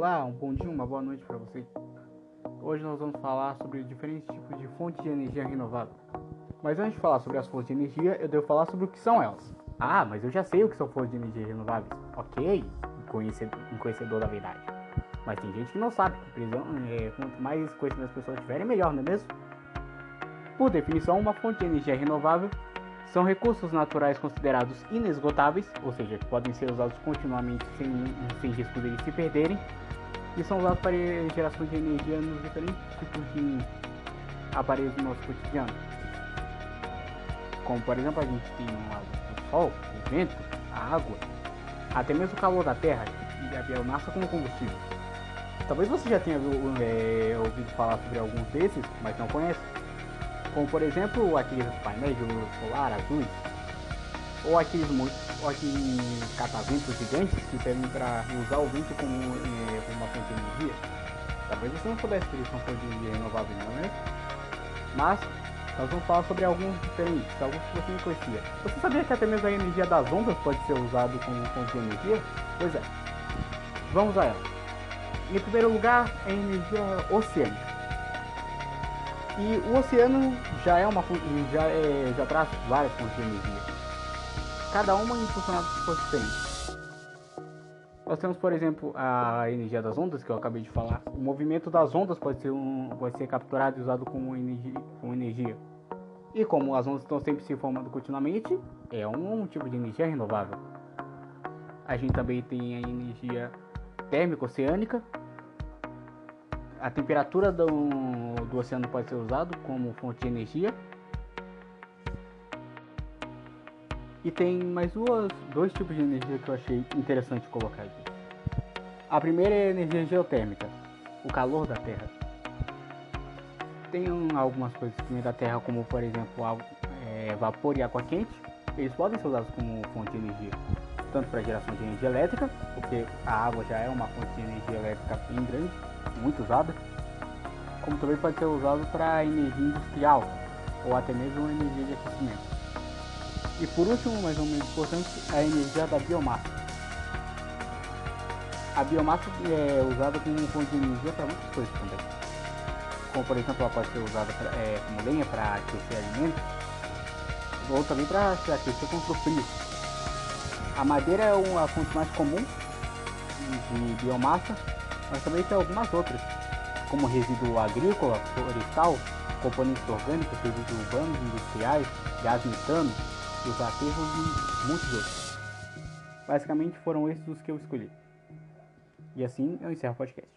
Olá, um bom dia, uma boa noite para você. Hoje nós vamos falar sobre diferentes tipos de fontes de energia renovável. Mas antes de falar sobre as fontes de energia, eu devo falar sobre o que são elas. Ah, mas eu já sei o que são fontes de energia renováveis. Ok, conhecedor, conhecedor da verdade. Mas tem gente que não sabe. Prisão, é, quanto mais conhecimento as pessoas tiverem, melhor, não é mesmo? Por definição, uma fonte de energia renovável são recursos naturais considerados inesgotáveis, ou seja, que podem ser usados continuamente sem, sem risco de se perderem, e são usados para geração de energia nos diferentes tipos de aparelhos do nosso cotidiano. Como por exemplo a gente tem o sol, o vento, a água, até mesmo o calor da terra e a biomassa como combustível. Talvez você já tenha é, ouvido falar sobre alguns desses, mas não conhece como por exemplo aqueles painéis de luz solar azuis, ou aqueles, ou aqueles cataventos gigantes que servem para usar o vento como, eh, como uma fonte de energia. Talvez você não soubesse que eles são fontes de energia renováveis, não é? Mas nós vamos falar sobre alguns diferentes, alguns que você não conhecia. Você sabia que até mesmo a energia das ondas pode ser usada como fonte de energia? Pois é. Vamos a ela. Em primeiro lugar, a energia oceânica. E o oceano já é uma já, é, já traz várias fontes de energia. Cada uma impulsionada por forças diferentes. Nós temos, por exemplo, a energia das ondas, que eu acabei de falar. O movimento das ondas pode ser, um, pode ser capturado e usado como energia, como energia. E como as ondas estão sempre se formando continuamente, é um, um tipo de energia renovável. A gente também tem a energia térmica oceânica, a temperatura do, do oceano pode ser usado como fonte de energia. E tem mais duas, dois tipos de energia que eu achei interessante colocar aqui. A primeira é a energia geotérmica, o calor da Terra. Tem um, algumas coisas que vêm da Terra, como por exemplo é, vapor e água quente. Eles podem ser usados como fonte de energia, tanto para geração de energia elétrica, porque a água já é uma fonte de energia elétrica bem grande, muito usada, como também pode ser usado para energia industrial ou até mesmo energia de aquecimento. E por último, mais ou menos importante, a energia da biomassa. A biomassa é usada como fonte de energia para muitas coisas também. Como por exemplo, ela pode ser usada pra, é, como lenha para aquecer alimentos ou também para se aquecer contra o frio. A madeira é a fonte mais comum de biomassa, mas também tem algumas outras, como resíduo agrícola, florestal, componentes orgânicos, resíduos urbanos, industriais, gás metano, os aterros e muitos outros. Basicamente foram esses os que eu escolhi. E assim eu encerro o podcast.